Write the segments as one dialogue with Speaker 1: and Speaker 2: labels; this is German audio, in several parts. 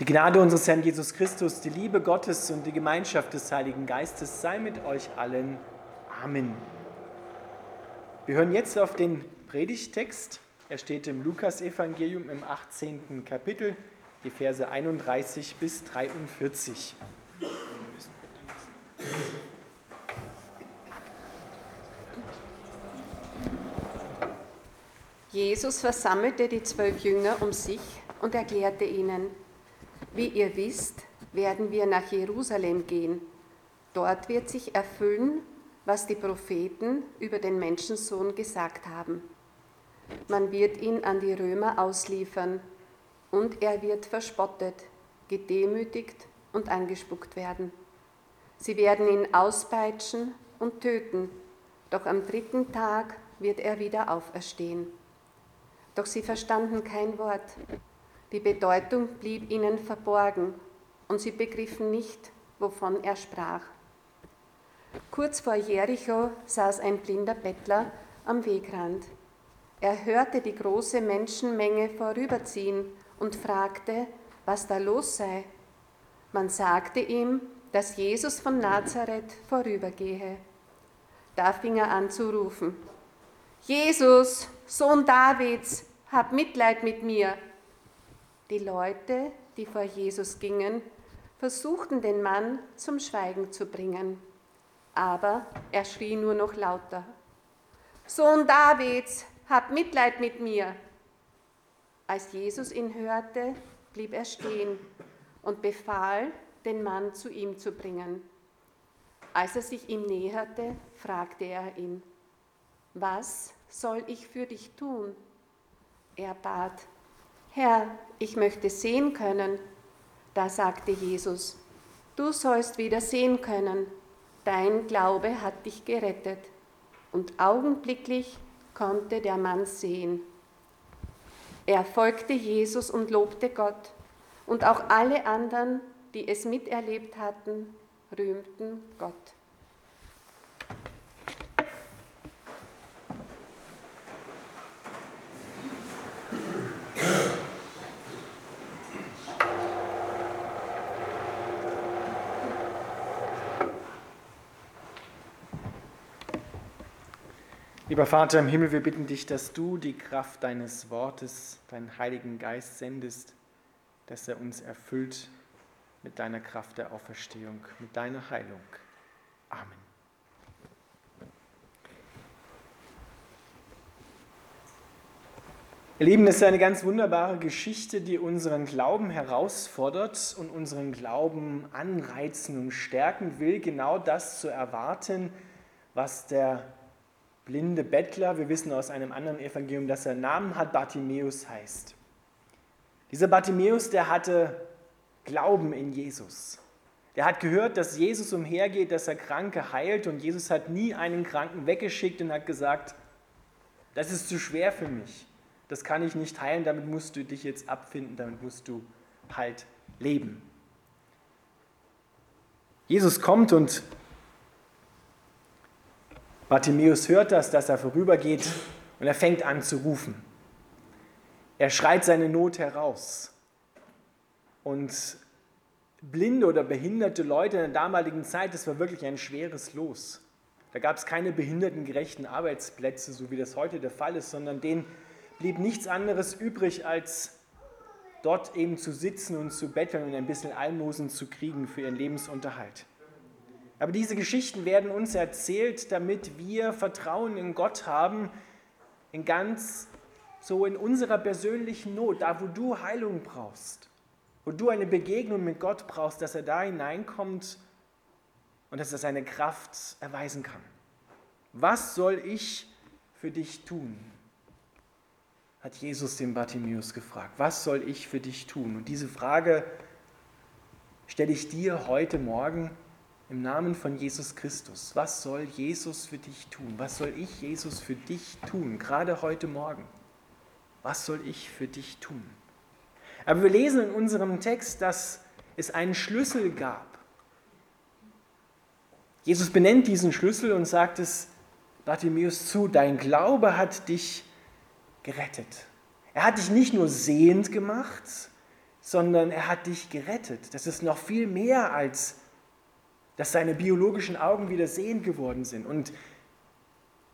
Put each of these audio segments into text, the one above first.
Speaker 1: Die Gnade unseres Herrn Jesus Christus, die Liebe Gottes und die Gemeinschaft des Heiligen Geistes sei mit euch allen. Amen. Wir hören jetzt auf den Predigtext. Er steht im Lukasevangelium im 18. Kapitel, die Verse 31 bis 43.
Speaker 2: Jesus versammelte die zwölf Jünger um sich und erklärte ihnen, wie ihr wisst, werden wir nach Jerusalem gehen. Dort wird sich erfüllen, was die Propheten über den Menschensohn gesagt haben. Man wird ihn an die Römer ausliefern und er wird verspottet, gedemütigt und angespuckt werden. Sie werden ihn auspeitschen und töten, doch am dritten Tag wird er wieder auferstehen. Doch sie verstanden kein Wort die Bedeutung blieb ihnen verborgen und sie begriffen nicht, wovon er sprach. Kurz vor Jericho saß ein blinder Bettler am Wegrand. Er hörte die große Menschenmenge vorüberziehen und fragte, was da los sei. Man sagte ihm, dass Jesus von Nazareth vorübergehe. Da fing er an zu rufen, Jesus, Sohn Davids, hab Mitleid mit mir. Die Leute, die vor Jesus gingen, versuchten den Mann zum Schweigen zu bringen. Aber er schrie nur noch lauter. Sohn Davids, hab Mitleid mit mir. Als Jesus ihn hörte, blieb er stehen und befahl, den Mann zu ihm zu bringen. Als er sich ihm näherte, fragte er ihn, was soll ich für dich tun? Er bat, Herr, ich möchte sehen können. Da sagte Jesus, du sollst wieder sehen können, dein Glaube hat dich gerettet. Und augenblicklich konnte der Mann sehen. Er folgte Jesus und lobte Gott, und auch alle anderen, die es miterlebt hatten, rühmten Gott.
Speaker 1: Lieber Vater im Himmel, wir bitten dich, dass du die Kraft deines Wortes, deinen Heiligen Geist sendest, dass er uns erfüllt mit deiner Kraft der Auferstehung, mit deiner Heilung. Amen. Ihr Lieben, es ist eine ganz wunderbare Geschichte, die unseren Glauben herausfordert und unseren Glauben anreizen und stärken will, genau das zu erwarten, was der blinde Bettler, wir wissen aus einem anderen Evangelium, dass er Namen hat, Bartimäus heißt. Dieser Bartimäus, der hatte Glauben in Jesus. Der hat gehört, dass Jesus umhergeht, dass er Kranke heilt und Jesus hat nie einen Kranken weggeschickt und hat gesagt, das ist zu schwer für mich, das kann ich nicht heilen, damit musst du dich jetzt abfinden, damit musst du halt leben. Jesus kommt und Bartimäus hört das, dass er vorübergeht und er fängt an zu rufen. Er schreit seine Not heraus. Und blinde oder behinderte Leute in der damaligen Zeit, das war wirklich ein schweres Los. Da gab es keine behindertengerechten Arbeitsplätze, so wie das heute der Fall ist, sondern denen blieb nichts anderes übrig, als dort eben zu sitzen und zu betteln und ein bisschen Almosen zu kriegen für ihren Lebensunterhalt. Aber diese Geschichten werden uns erzählt, damit wir Vertrauen in Gott haben, in ganz so in unserer persönlichen Not, da wo du Heilung brauchst, wo du eine Begegnung mit Gott brauchst, dass er da hineinkommt und dass er seine Kraft erweisen kann. Was soll ich für dich tun? hat Jesus den Bartimäus gefragt. Was soll ich für dich tun? Und diese Frage stelle ich dir heute Morgen im Namen von Jesus Christus. Was soll Jesus für dich tun? Was soll ich, Jesus, für dich tun? Gerade heute Morgen. Was soll ich für dich tun? Aber wir lesen in unserem Text, dass es einen Schlüssel gab. Jesus benennt diesen Schlüssel und sagt es Bartimäus zu, dein Glaube hat dich gerettet. Er hat dich nicht nur sehend gemacht, sondern er hat dich gerettet. Das ist noch viel mehr als, dass seine biologischen Augen wieder sehend geworden sind. Und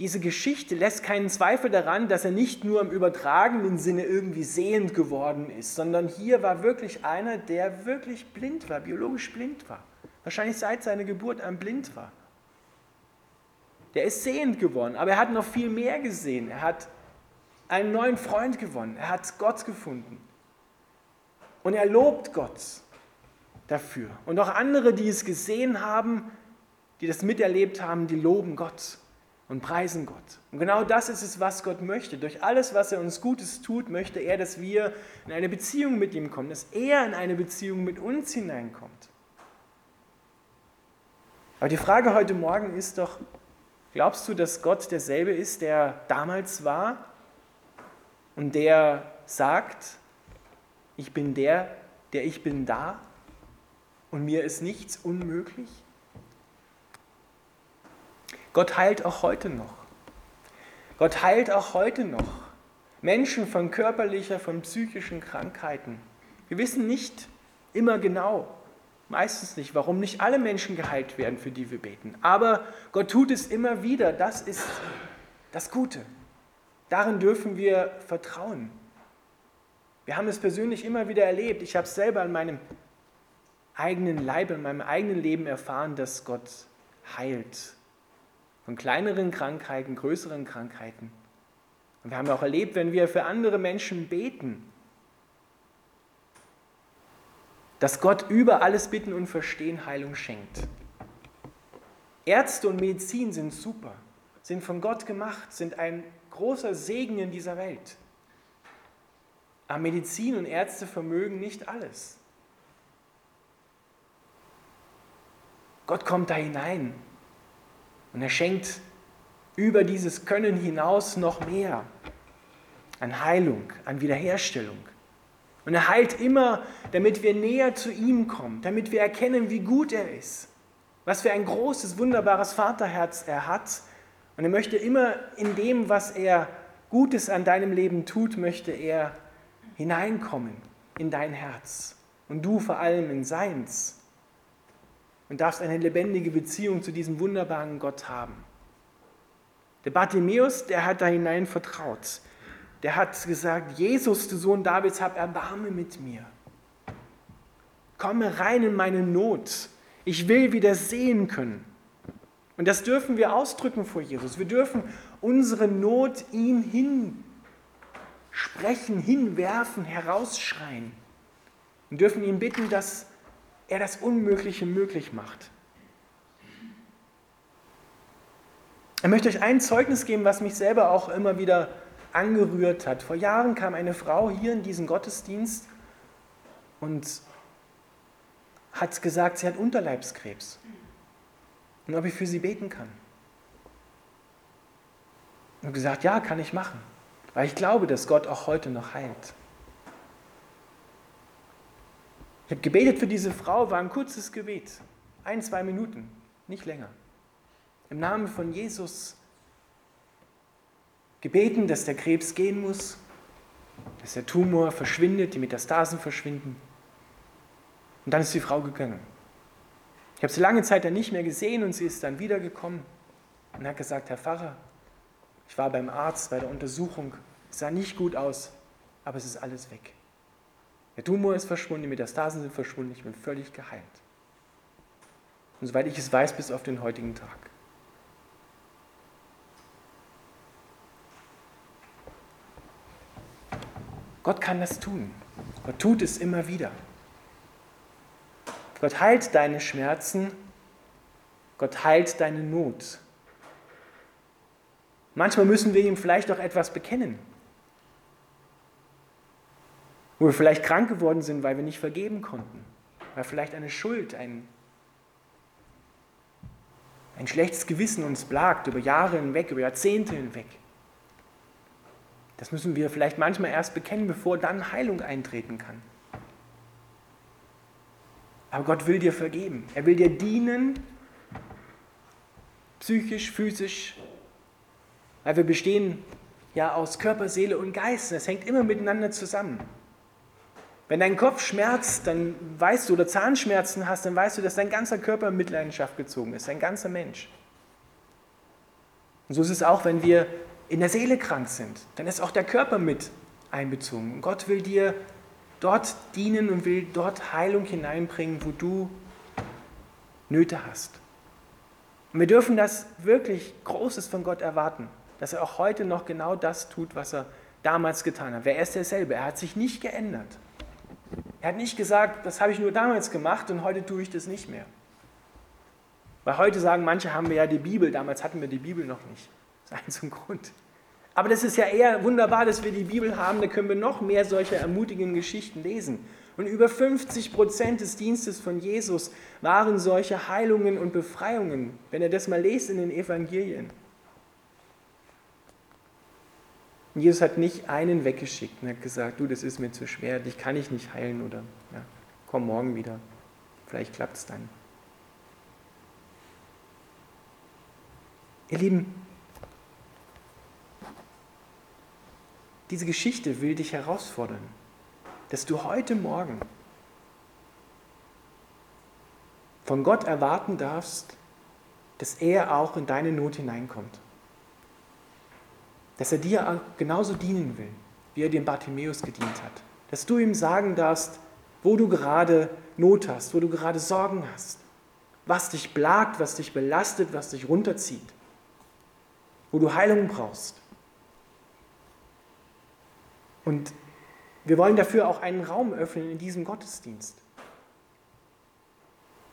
Speaker 1: diese Geschichte lässt keinen Zweifel daran, dass er nicht nur im übertragenen Sinne irgendwie sehend geworden ist, sondern hier war wirklich einer, der wirklich blind war, biologisch blind war. Wahrscheinlich seit seiner Geburt an blind war. Der ist sehend geworden, aber er hat noch viel mehr gesehen. Er hat einen neuen Freund gewonnen. Er hat Gott gefunden. Und er lobt Gott dafür. Und auch andere, die es gesehen haben, die das miterlebt haben, die loben Gott und preisen Gott. Und genau das ist es, was Gott möchte. Durch alles, was er uns Gutes tut, möchte er, dass wir in eine Beziehung mit ihm kommen, dass er in eine Beziehung mit uns hineinkommt. Aber die Frage heute Morgen ist doch, glaubst du, dass Gott derselbe ist, der damals war und der sagt, ich bin der, der ich bin da und mir ist nichts unmöglich? Gott heilt auch heute noch. Gott heilt auch heute noch Menschen von körperlicher, von psychischen Krankheiten. Wir wissen nicht immer genau, meistens nicht, warum nicht alle Menschen geheilt werden, für die wir beten. Aber Gott tut es immer wieder. Das ist das Gute. Darin dürfen wir vertrauen. Wir haben es persönlich immer wieder erlebt. Ich habe es selber in meinem eigenen Leib, in meinem eigenen Leben erfahren, dass Gott heilt. Von kleineren Krankheiten, größeren Krankheiten. Und wir haben auch erlebt, wenn wir für andere Menschen beten, dass Gott über alles Bitten und Verstehen Heilung schenkt. Ärzte und Medizin sind super, sind von Gott gemacht, sind ein großer Segen in dieser Welt. Aber Medizin und Ärzte vermögen nicht alles. Gott kommt da hinein und er schenkt über dieses Können hinaus noch mehr an Heilung, an Wiederherstellung. Und er heilt immer, damit wir näher zu ihm kommen, damit wir erkennen, wie gut er ist, was für ein großes, wunderbares Vaterherz er hat und er möchte immer in dem, was er Gutes an deinem Leben tut, möchte er hineinkommen in dein Herz. Und du vor allem in seins. Und darfst eine lebendige Beziehung zu diesem wunderbaren Gott haben. Der Bartimäus, der hat da hinein vertraut. Der hat gesagt, Jesus, du Sohn Davids, hab Erbarme mit mir. Komme rein in meine Not. Ich will wieder sehen können. Und das dürfen wir ausdrücken vor Jesus. Wir dürfen unsere Not ihm hinsprechen, hinwerfen, herausschreien. Und dürfen ihn bitten, dass er das Unmögliche möglich macht. Ich möchte euch ein Zeugnis geben, was mich selber auch immer wieder angerührt hat. Vor Jahren kam eine Frau hier in diesen Gottesdienst und hat gesagt, sie hat Unterleibskrebs und ob ich für sie beten kann. Und gesagt, ja, kann ich machen, weil ich glaube, dass Gott auch heute noch heilt. Ich habe gebetet für diese Frau, war ein kurzes Gebet, ein, zwei Minuten, nicht länger. Im Namen von Jesus gebeten, dass der Krebs gehen muss, dass der Tumor verschwindet, die Metastasen verschwinden. Und dann ist die Frau gegangen. Ich habe sie lange Zeit dann nicht mehr gesehen und sie ist dann wiedergekommen und hat gesagt, Herr Pfarrer, ich war beim Arzt bei der Untersuchung, es sah nicht gut aus, aber es ist alles weg. Der Tumor ist verschwunden, die Metastasen sind verschwunden, ich bin völlig geheilt. Und soweit ich es weiß, bis auf den heutigen Tag. Gott kann das tun. Gott tut es immer wieder. Gott heilt deine Schmerzen, Gott heilt deine Not. Manchmal müssen wir ihm vielleicht auch etwas bekennen, wo wir vielleicht krank geworden sind, weil wir nicht vergeben konnten, weil vielleicht eine Schuld, ein, ein schlechtes Gewissen uns plagt über Jahre hinweg, über Jahrzehnte hinweg. Das müssen wir vielleicht manchmal erst bekennen, bevor dann Heilung eintreten kann. Aber Gott will dir vergeben. Er will dir dienen, psychisch, physisch, weil wir bestehen ja aus Körper, Seele und Geist. Das hängt immer miteinander zusammen. Wenn dein Kopf schmerzt, dann weißt du, oder Zahnschmerzen hast, dann weißt du, dass dein ganzer Körper in Mitleidenschaft gezogen ist, dein ganzer Mensch. Und so ist es auch, wenn wir in der Seele krank sind, dann ist auch der Körper mit einbezogen. Und Gott will dir dort dienen und will dort Heilung hineinbringen, wo du Nöte hast. Und wir dürfen das wirklich Großes von Gott erwarten, dass er auch heute noch genau das tut, was er damals getan hat. Wer ist derselbe? Er hat sich nicht geändert. Er hat nicht gesagt, das habe ich nur damals gemacht und heute tue ich das nicht mehr. Weil heute sagen manche, haben wir ja die Bibel, damals hatten wir die Bibel noch nicht. Das ist ein Grund. Aber das ist ja eher wunderbar, dass wir die Bibel haben, da können wir noch mehr solcher ermutigenden Geschichten lesen. Und über 50 Prozent des Dienstes von Jesus waren solche Heilungen und Befreiungen, wenn ihr das mal lest in den Evangelien. Und Jesus hat nicht einen weggeschickt und hat gesagt, du, das ist mir zu schwer, dich kann ich nicht heilen oder ja, komm morgen wieder, vielleicht klappt es dann. Ihr Lieben, diese Geschichte will dich herausfordern, dass du heute Morgen von Gott erwarten darfst, dass er auch in deine Not hineinkommt dass er dir genauso dienen will, wie er dem Bartimäus gedient hat. Dass du ihm sagen darfst, wo du gerade Not hast, wo du gerade Sorgen hast, was dich plagt, was dich belastet, was dich runterzieht, wo du Heilung brauchst. Und wir wollen dafür auch einen Raum öffnen in diesem Gottesdienst.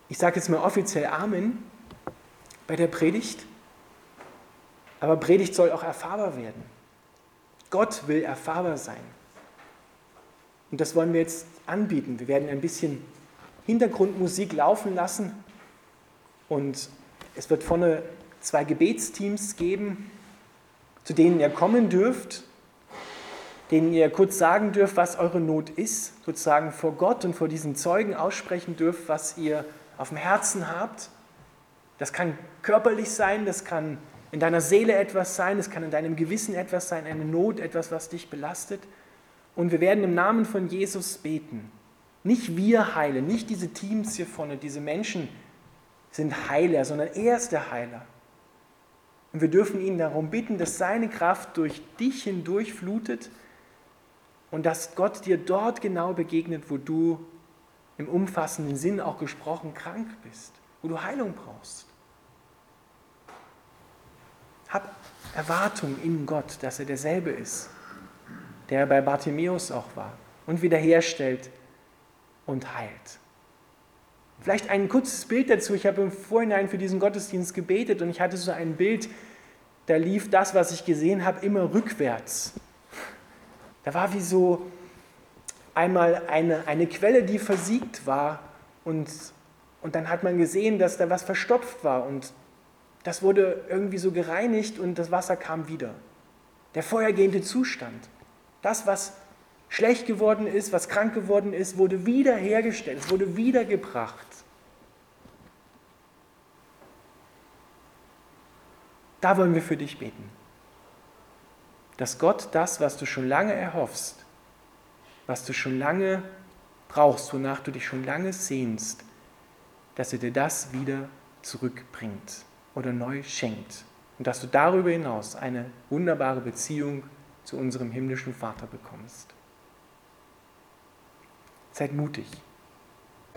Speaker 1: Ich sage jetzt mal offiziell Amen bei der Predigt. Aber Predigt soll auch erfahrbar werden. Gott will erfahrbar sein. Und das wollen wir jetzt anbieten. Wir werden ein bisschen Hintergrundmusik laufen lassen und es wird vorne zwei Gebetsteams geben, zu denen ihr kommen dürft, denen ihr kurz sagen dürft, was eure Not ist, sozusagen vor Gott und vor diesen Zeugen aussprechen dürft, was ihr auf dem Herzen habt. Das kann körperlich sein, das kann in deiner Seele etwas sein, es kann in deinem Gewissen etwas sein, eine Not, etwas, was dich belastet. Und wir werden im Namen von Jesus beten. Nicht wir heilen, nicht diese Teams hier vorne, diese Menschen sind Heiler, sondern er ist der Heiler. Und wir dürfen ihn darum bitten, dass seine Kraft durch dich hindurch flutet und dass Gott dir dort genau begegnet, wo du im umfassenden Sinn auch gesprochen krank bist, wo du Heilung brauchst. Hab Erwartung in Gott, dass er derselbe ist, der bei Bartimäus auch war und wiederherstellt und heilt. Vielleicht ein kurzes Bild dazu. Ich habe im Vorhinein für diesen Gottesdienst gebetet und ich hatte so ein Bild, da lief das, was ich gesehen habe, immer rückwärts. Da war wie so einmal eine, eine Quelle, die versiegt war und, und dann hat man gesehen, dass da was verstopft war und das wurde irgendwie so gereinigt und das Wasser kam wieder. Der vorhergehende Zustand, das, was schlecht geworden ist, was krank geworden ist, wurde wiederhergestellt, es wurde wiedergebracht. Da wollen wir für dich beten. Dass Gott das, was du schon lange erhoffst, was du schon lange brauchst, wonach du dich schon lange sehnst, dass er dir das wieder zurückbringt oder neu schenkt. Und dass du darüber hinaus eine wunderbare Beziehung zu unserem himmlischen Vater bekommst. Seid mutig.